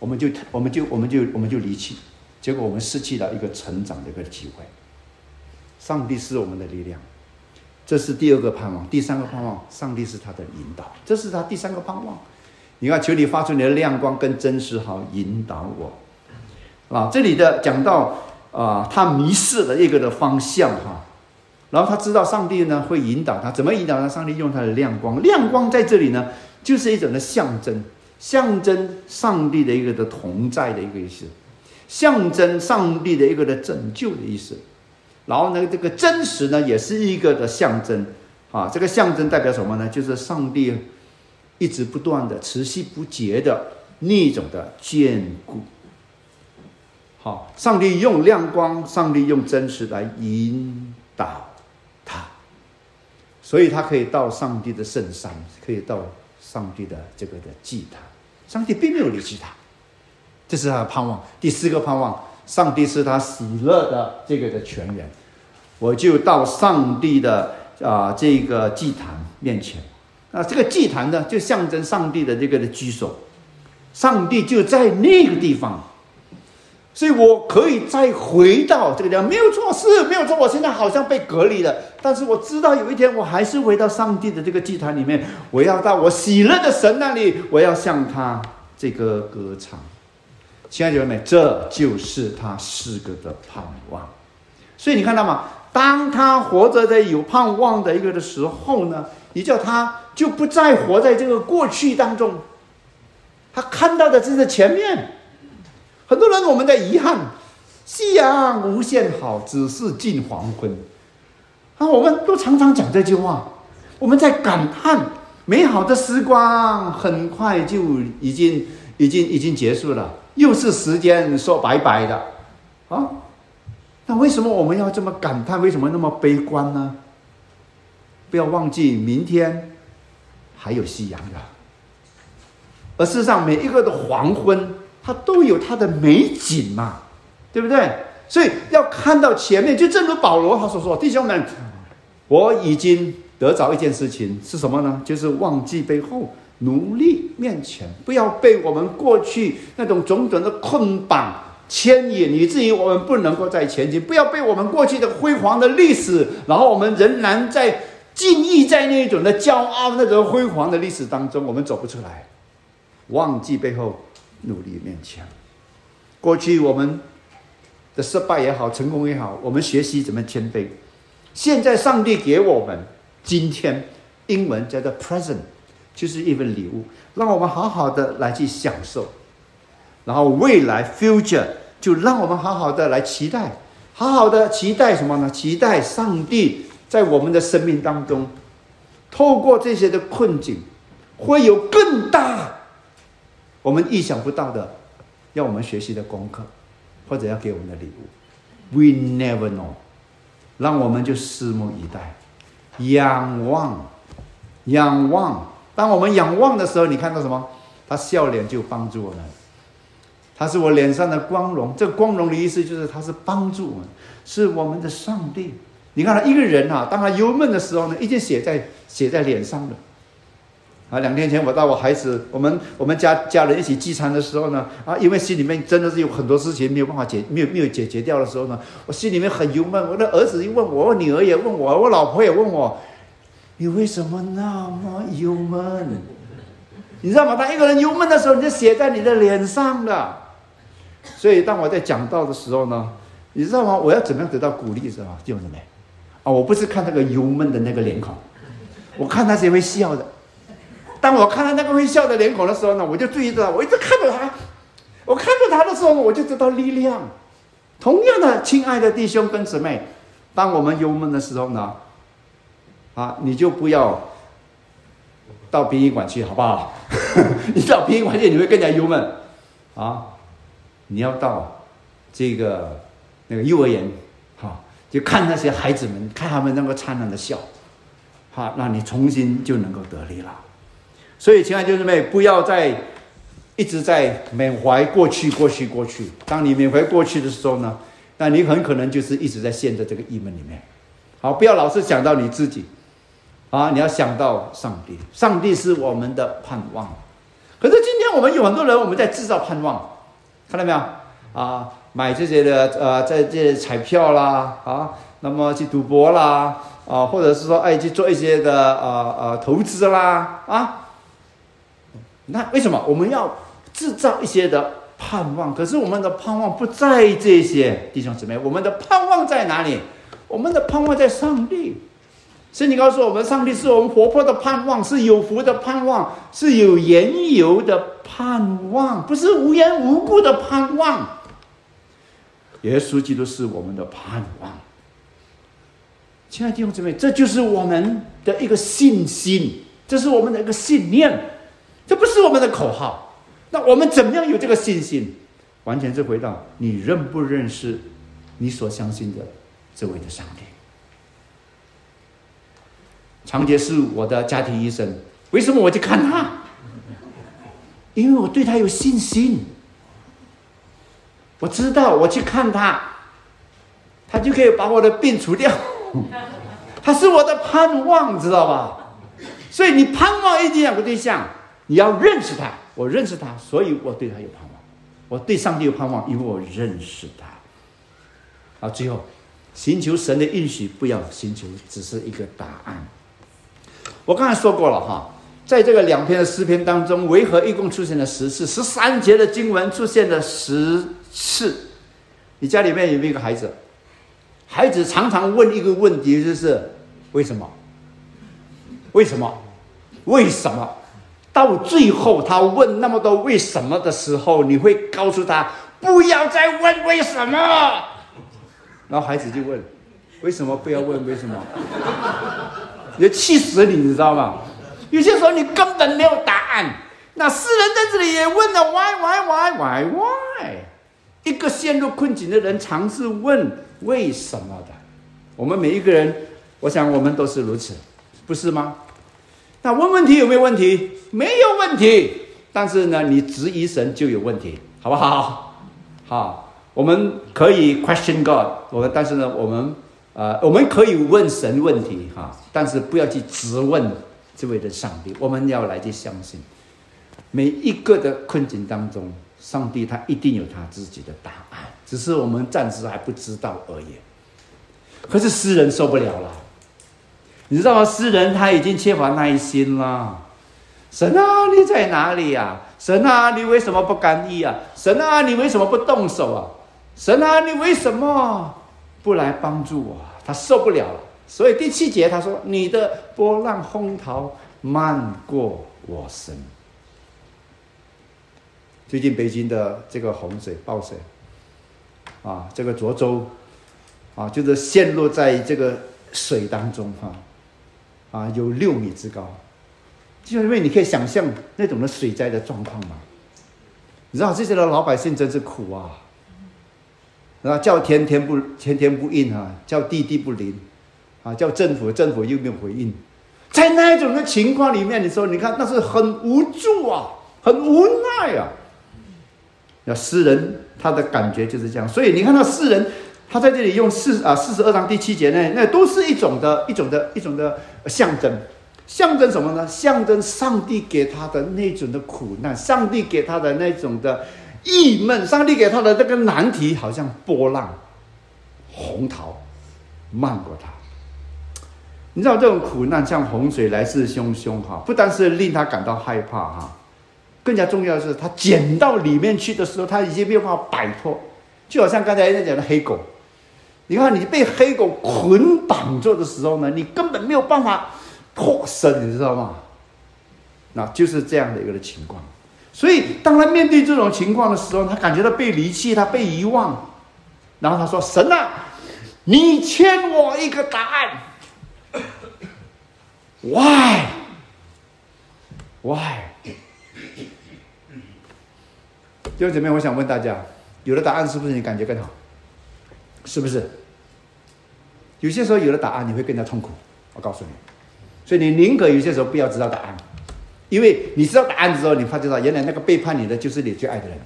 我们就我们就我们就我们就离弃，结果我们失去了一个成长的一个机会。上帝是我们的力量。这是第二个盼望，第三个盼望，上帝是他的引导，这是他第三个盼望。你看，求你发出你的亮光跟真实，好引导我。啊，这里的讲到啊，他迷失了一个的方向哈，然后他知道上帝呢会引导他，怎么引导呢？上帝用他的亮光，亮光在这里呢，就是一种的象征，象征上帝的一个的同在的一个意思，象征上帝的一个的拯救的意思。然后呢，这个真实呢，也是一个的象征，啊，这个象征代表什么呢？就是上帝一直不断的、持续不竭的那种的眷顾。好，上帝用亮光，上帝用真实来引导他，所以他可以到上帝的圣山，可以到上帝的这个的祭坛。上帝并没有离弃他，这是他的盼望。第四个盼望，上帝是他喜乐的这个的泉源。我就到上帝的啊这个祭坛面前，啊这个祭坛呢就象征上帝的这个的居所，上帝就在那个地方，所以我可以再回到这个地方，没有错，是没有错。我现在好像被隔离了，但是我知道有一天我还是回到上帝的这个祭坛里面，我要到我喜乐的神那里，我要向他这个歌唱。亲爱的姐妹，这就是他诗歌的盼望。所以你看到吗？当他活着的有盼望的一个的时候呢，你叫他就不再活在这个过去当中，他看到的正是前面。很多人我们的遗憾，夕阳无限好，只是近黄昏。啊，我们都常常讲这句话，我们在感叹美好的时光很快就已经已经已经结束了，又是时间说拜拜的，啊。那为什么我们要这么感叹？为什么那么悲观呢？不要忘记，明天还有夕阳的。而事实上，每一个的黄昏，它都有它的美景嘛，对不对？所以要看到前面，就正如保罗他所说：“弟兄们，我已经得着一件事情，是什么呢？就是忘记背后，努力面前，不要被我们过去那种种种的捆绑。”牵引，以至于我们不能够再前进。不要被我们过去的辉煌的历史，然后我们仍然在浸意在那一种的骄傲、那种辉煌的历史当中，我们走不出来。忘记背后，努力面前。过去我们的失败也好，成功也好，我们学习怎么谦卑。现在上帝给我们今天，英文叫做 present，就是一份礼物，让我们好好的来去享受。然后未来 future 就让我们好好的来期待，好好的期待什么呢？期待上帝在我们的生命当中，透过这些的困境，会有更大我们意想不到的，要我们学习的功课，或者要给我们的礼物。We never know，让我们就拭目以待，仰望，仰望。当我们仰望的时候，你看到什么？他笑脸就帮助我们。他是我脸上的光荣，这光荣的意思就是他是帮助我们，是我们的上帝。你看他一个人啊，当他忧闷的时候呢，一定写在写在脸上的。啊，两天前我到我孩子，我们我们家家人一起聚餐的时候呢，啊，因为心里面真的是有很多事情没有办法解，没有没有解决掉的时候呢，我心里面很忧闷。我的儿子一问我，我女儿也问我，我老婆也问我，你为什么那么忧闷？你知道吗？当一个人忧闷的时候，你就写在你的脸上的。所以，当我在讲道的时候呢，你知道吗？我要怎么样得到鼓励，是吧？弟兄姊妹，啊，我不是看那个忧闷的那个脸孔，我看那些会笑的。当我看到那个会笑的脸孔的时候呢，我就注意到，我一直看着他。我看着他的时候，我就知道力量。同样的，亲爱的弟兄跟姊妹，当我们忧闷的时候呢，啊，你就不要到殡仪馆去，好不好？你到殡仪馆去，你会更加忧闷，啊。你要到这个那个幼儿园，哈，就看那些孩子们，看他们那个灿烂的笑，哈，那你重新就能够得力了。所以，亲爱的弟兄妹，不要再一直在缅怀过去、过去、过去。当你缅怀过去的时候呢，那你很可能就是一直在陷在这个郁闷里面。好，不要老是想到你自己，啊，你要想到上帝。上帝是我们的盼望。可是今天我们有很多人，我们在制造盼望，看到没有？啊，买这些的呃，在这些彩票啦，啊，那么去赌博啦，啊，或者是说哎去做一些的呃呃投资啦，啊，那为什么我们要制造一些的盼望？可是我们的盼望不在这些弟兄姊妹，我们的盼望在哪里？我们的盼望在上帝。圣经告诉我们，上帝是我们活泼的盼望，是有福的盼望，是有缘由的盼望，不是无缘无故的盼望。耶稣基督是我们的盼望。亲爱的弟兄姊妹，这就是我们的一个信心，这是我们的一个信念，这不是我们的口号。那我们怎么样有这个信心？完全是回到你认不认识你所相信的这位的上帝。常杰是我的家庭医生，为什么我去看他？因为我对他有信心。我知道我去看他，他就可以把我的病除掉。他是我的盼望，知道吧？所以你盼望一定两个对象，你要认识他。我认识他，所以我对他有盼望。我对上帝有盼望，因为我认识他。好，最后寻求神的应许，不要寻求只是一个答案。我刚才说过了哈，在这个两篇的诗篇当中，为何一共出现了十次？十三节的经文出现了十次。你家里面有没有一个孩子？孩子常常问一个问题，就是为什么？为什么？为什么？到最后他问那么多为什么的时候，你会告诉他不要再问为什么。然后孩子就问：为什么不要问为什么？也气死你，你知道吗？有些时候你根本没有答案。那诗人在这里也问了：why why why why why？一个陷入困境的人尝试问为什么的。我们每一个人，我想我们都是如此，不是吗？那问问题有没有问题？没有问题。但是呢，你质疑神就有问题，好不好？好，我们可以 question God，我们但是呢，我们。呃，我们可以问神问题哈，但是不要去质问这位的上帝。我们要来去相信，每一个的困境当中，上帝他一定有他自己的答案，只是我们暂时还不知道而已。可是诗人受不了了，你知道吗？诗人他已经缺乏耐心了。神啊，你在哪里呀？神啊，你为什么不干预啊？神啊，你为什么不动手啊？神啊，你为什么？不来帮助我，他受不了了。所以第七节他说：“你的波浪洪涛漫过我身。”最近北京的这个洪水暴水，啊，这个涿州，啊，就是陷落在这个水当中哈，啊，有六米之高，就是因为你可以想象那种的水灾的状况嘛。你知道这些的老百姓真是苦啊。啊，叫天天不天天不应啊，叫地地不灵，啊，叫政府政府又没有回应，在那一种的情况里面，你说你看那是很无助啊，很无奈啊。那诗人他的感觉就是这样，所以你看到诗人他在这里用四啊四十二章第七节呢，那都是一种的一种的一种的象征，象征什么呢？象征上帝给他的那种的苦难，上帝给他的那种的。郁闷，上帝给他的这个难题，好像波浪、洪涛漫过他。你知道这种苦难像洪水来势汹汹哈，不单是令他感到害怕哈，更加重要的是他捡到里面去的时候，他已经没有办法摆脱，就好像刚才在讲的黑狗。你看，你被黑狗捆绑住的时候呢，你根本没有办法脱身，你知道吗？那就是这样的一个情况。所以，当他面对这种情况的时候，他感觉到被离弃，他被遗忘。然后他说：“神啊，你欠我一个答案。Why? Why？” 弟兄姐妹，我想问大家：有了答案，是不是你感觉更好？是不是？有些时候有了答案，你会更加痛苦。我告诉你，所以你宁可有些时候不要知道答案，因为你知道答案之后，你发觉到原来那个背叛你的就是你最爱的人。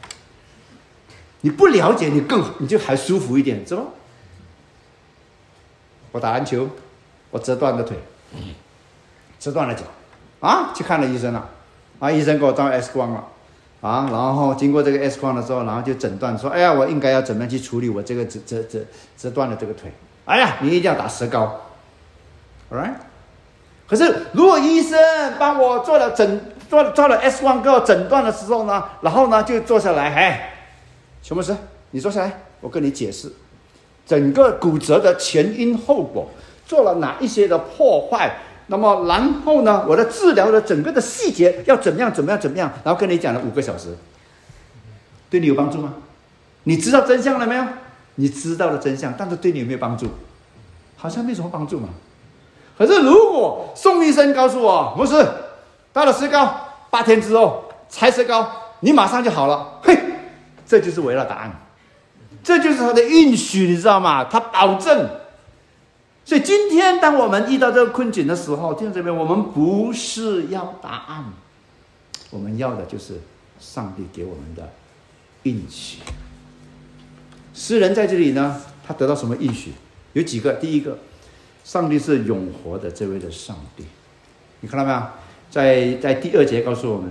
你不了解，你更你就还舒服一点，是吧？我打篮球，我折断了腿，折断了脚，啊，去看了医生了，啊，医生给我照 X 光了，啊，然后经过这个 X 光的时候，然后就诊断说，哎呀，我应该要怎么样去处理我这个折折折折断了这个腿？哎呀，你一定要打石膏，all，right？可是如果医生帮我做了诊做做了 X 光给我诊断的时候呢，然后呢就坐下来，哎，熊牧师，你坐下来，我跟你解释。整个骨折的前因后果，做了哪一些的破坏？那么然后呢？我的治疗的整个的细节要怎么样？怎么样？怎么样？然后跟你讲了五个小时，对你有帮助吗？你知道真相了没有？你知道了真相，但是对你有没有帮助？好像没什么帮助嘛。可是如果宋医生告诉我，不是，到了石膏八天之后拆石膏，你马上就好了。嘿，这就是我要的答案。这就是他的应许，你知道吗？他保证。所以今天，当我们遇到这个困境的时候，听这边，我们不是要答案，我们要的就是上帝给我们的应许。诗人在这里呢，他得到什么应许？有几个？第一个，上帝是永活的这位的上帝，你看到没有？在在第二节告诉我们，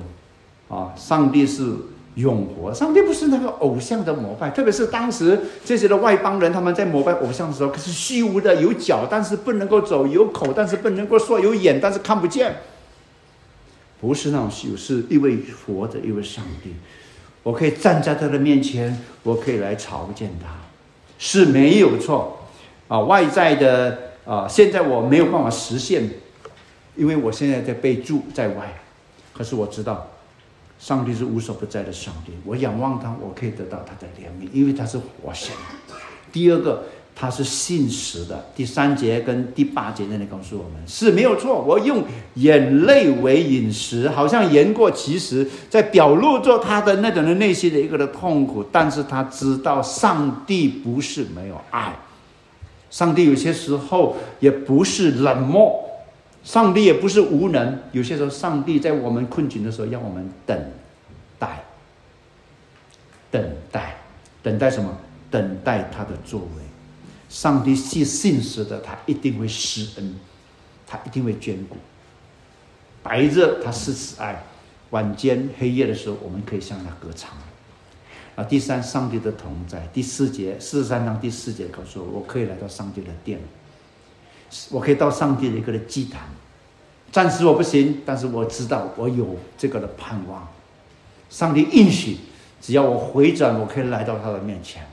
啊，上帝是。永活，上帝不是那个偶像的膜拜，特别是当时这些的外邦人，他们在膜拜偶像的时候，可是虚无的，有脚但是不能够走，有口但是不能够说，有眼但是看不见，不是那种虚无，是一位活的一位上帝。我可以站在他的面前，我可以来朝见他，是没有错啊。外在的啊，现在我没有办法实现，因为我现在在被住在外，可是我知道。上帝是无所不在的上帝，我仰望他，我可以得到他的怜悯，因为他是活神。第二个，他是信实的。第三节跟第八节那里告诉我们是没有错。我用眼泪为饮食，好像言过其实，在表露着他的那种的内心的一个的痛苦。但是他知道，上帝不是没有爱，上帝有些时候也不是冷漠。上帝也不是无能，有些时候上帝在我们困境的时候，让我们等待，等待，等待什么？等待他的作为。上帝是信实的，他一定会施恩，他一定会眷顾。白日他是慈爱，晚间黑夜的时候，我们可以向他歌唱。啊，第三，上帝的同在。第四节四十三章第四节告诉我，我可以来到上帝的殿。我可以到上帝的一个的祭坛，暂时我不行，但是我知道我有这个的盼望。上帝应许，只要我回转，我可以来到他的面前。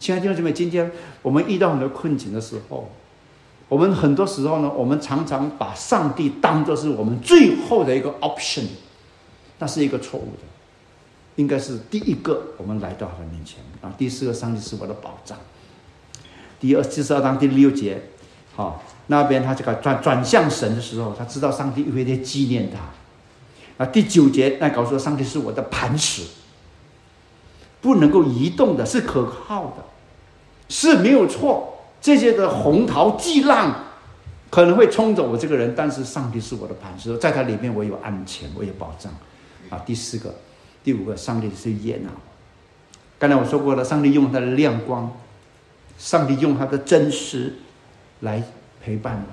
亲爱的弟兄姊妹，今天我们遇到很多困境的时候，我们很多时候呢，我们常常把上帝当做是我们最后的一个 option，那是一个错误的。应该是第一个，我们来到他的面前啊。第四个，上帝是我的保障。第二七十二章第六节。好，那边他这个转转向神的时候，他知道上帝会在纪念他。啊，第九节那告诉上帝是我的磐石，不能够移动的，是可靠的，是没有错。这些的洪涛巨浪可能会冲走我这个人，但是上帝是我的磐石，在它里面我有安全，我有保障。啊，第四个、第五个，上帝是耶纳。刚才我说过了，上帝用他的亮光，上帝用他的真实。来陪伴我，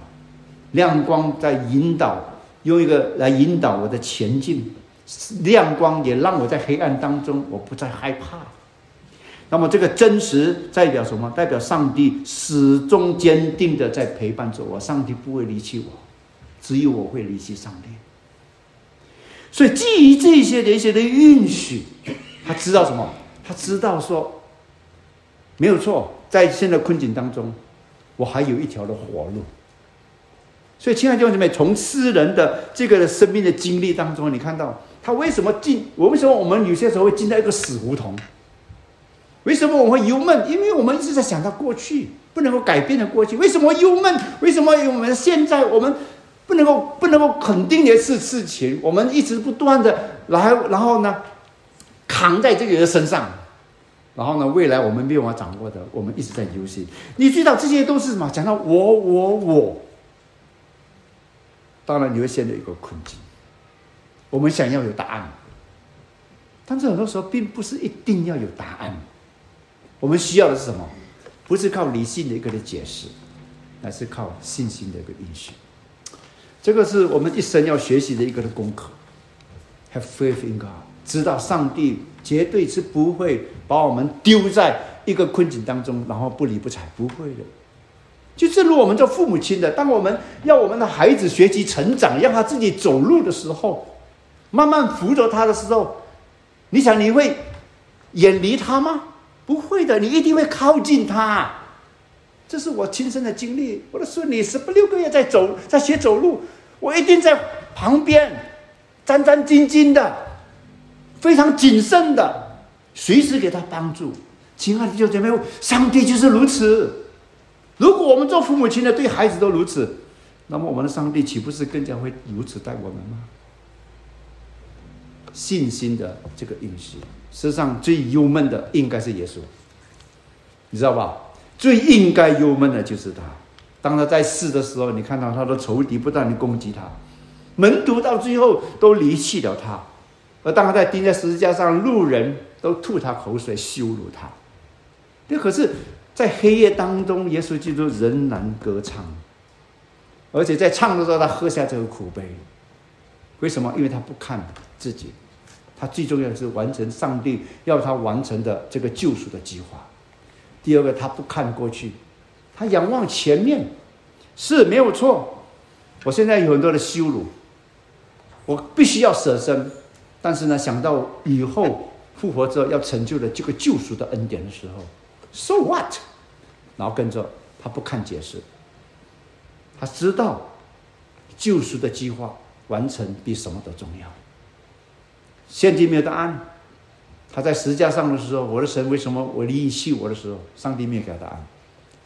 亮光在引导，用一个来引导我的前进。亮光也让我在黑暗当中，我不再害怕。那么这个真实代表什么？代表上帝始终坚定的在陪伴着我，上帝不会离弃我，只有我会离弃上帝。所以基于这些的一些的允许，他知道什么？他知道说，没有错，在现在困境当中。我还有一条的活路，所以亲爱的弟兄姊妹，从诗人的这个生命的经历当中，你看到他为什么进？我为什么我们有些时候会进到一个死胡同？为什么我们会忧闷？因为我们一直在想到过去不能够改变的过去。为什么忧闷？为什么我们现在我们不能够不能够肯定的是事情？我们一直不断的来，然后呢，扛在这个人身上。然后呢？未来我们没有办法掌握的，我们一直在忧心。你知道这些都是什么？讲到我，我，我。当然你会陷入一个困境。我们想要有答案，但是很多时候并不是一定要有答案。我们需要的是什么？不是靠理性的一个的解释，而是靠信心的一个允许。这个是我们一生要学习的一个的功课。Have faith in God，知道上帝绝对是不会把我们丢在一个困境当中，然后不理不睬，不会的。就正如我们做父母亲的，当我们要我们的孩子学习成长，让他自己走路的时候，慢慢扶着他的时候，你想你会远离他吗？不会的，你一定会靠近他。这是我亲身的经历。我的孙女十不六个月在走，在学走路，我一定在旁边，战战兢兢的，非常谨慎的，随时给他帮助。亲爱的弟兄姐妹，上帝就是如此。如果我们做父母亲的对孩子都如此，那么我们的上帝岂不是更加会如此待我们吗？信心的这个应许，世上最忧闷的应该是耶稣，你知道吧？最应该忧闷的就是他。当他在世的时候，你看到他的仇敌不断的攻击他，门徒到最后都离弃了他，而当他在钉在十字架上，路人都吐他口水羞辱他。这可是，在黑夜当中，耶稣基督仍然歌唱，而且在唱的时候，他喝下这个苦杯。为什么？因为他不看自己。他最重要的是完成上帝要他完成的这个救赎的计划。第二个，他不看过去，他仰望前面，是没有错。我现在有很多的羞辱，我必须要舍身。但是呢，想到以后复活之后要成就的这个救赎的恩典的时候，so what？然后跟着他不看解释，他知道救赎的计划完成比什么都重要。现今没有答案。他在十架上的时候，我的神为什么我离你弃我的时候，上帝没有给他答案，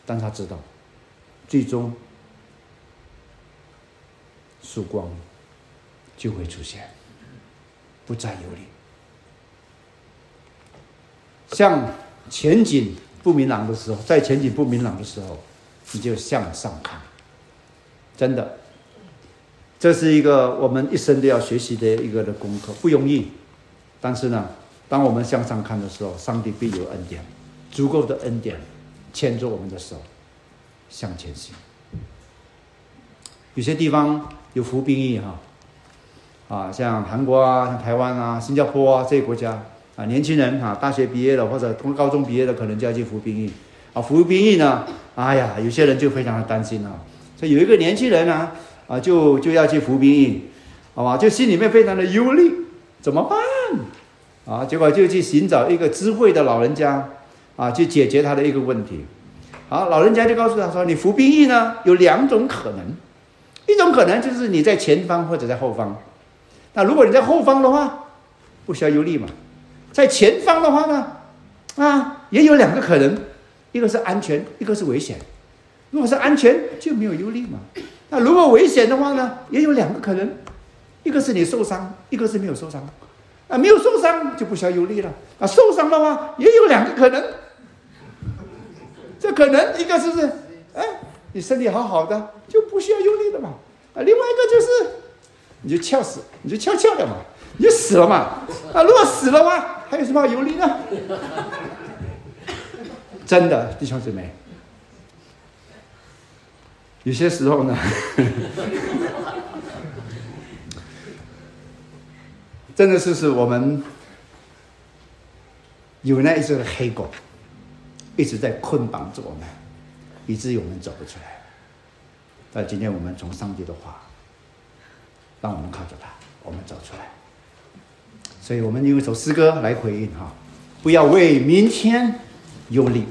但他知道，最终曙光就会出现，不再有你。像前景不明朗的时候，在前景不明朗的时候，你就向上看，真的。这是一个我们一生都要学习的一个的功课，不容易。但是呢，当我们向上看的时候，上帝必有恩典，足够的恩典牵着我们的手向前行。有些地方有服兵役哈，啊，像韩国啊、像台湾啊、新加坡啊这些国家啊，年轻人啊，大学毕业了或者从高中毕业的，可能就要去服兵役。啊，服兵役呢，哎呀，有些人就非常的担心啊。所以有一个年轻人呢。啊，就就要去服兵役，好吧？就心里面非常的忧虑，怎么办？啊，结果就去寻找一个智慧的老人家，啊，去解决他的一个问题。好，老人家就告诉他说：“你服兵役呢，有两种可能，一种可能就是你在前方或者在后方。那如果你在后方的话，不需要忧虑嘛。在前方的话呢，啊，也有两个可能，一个是安全，一个是危险。如果是安全，就没有忧虑嘛。”那如果危险的话呢？也有两个可能，一个是你受伤，一个是没有受伤。啊，没有受伤就不需要忧虑了。啊，受伤的话也有两个可能，这可能一个是是，哎，你身体好好的就不需要忧虑的嘛。啊，另外一个就是你就翘死，你就翘翘的嘛，你就死了嘛。啊，如果死了话，还有什么好忧虑呢？真的，弟兄姊妹。有些时候呢，真的是是我们有那一只黑狗，一直在捆绑着我们，以至于我们走不出来。但今天我们从上帝的话，让我们靠着他，我们走出来。所以我们用一首诗歌来回应哈，不要为明天忧虑。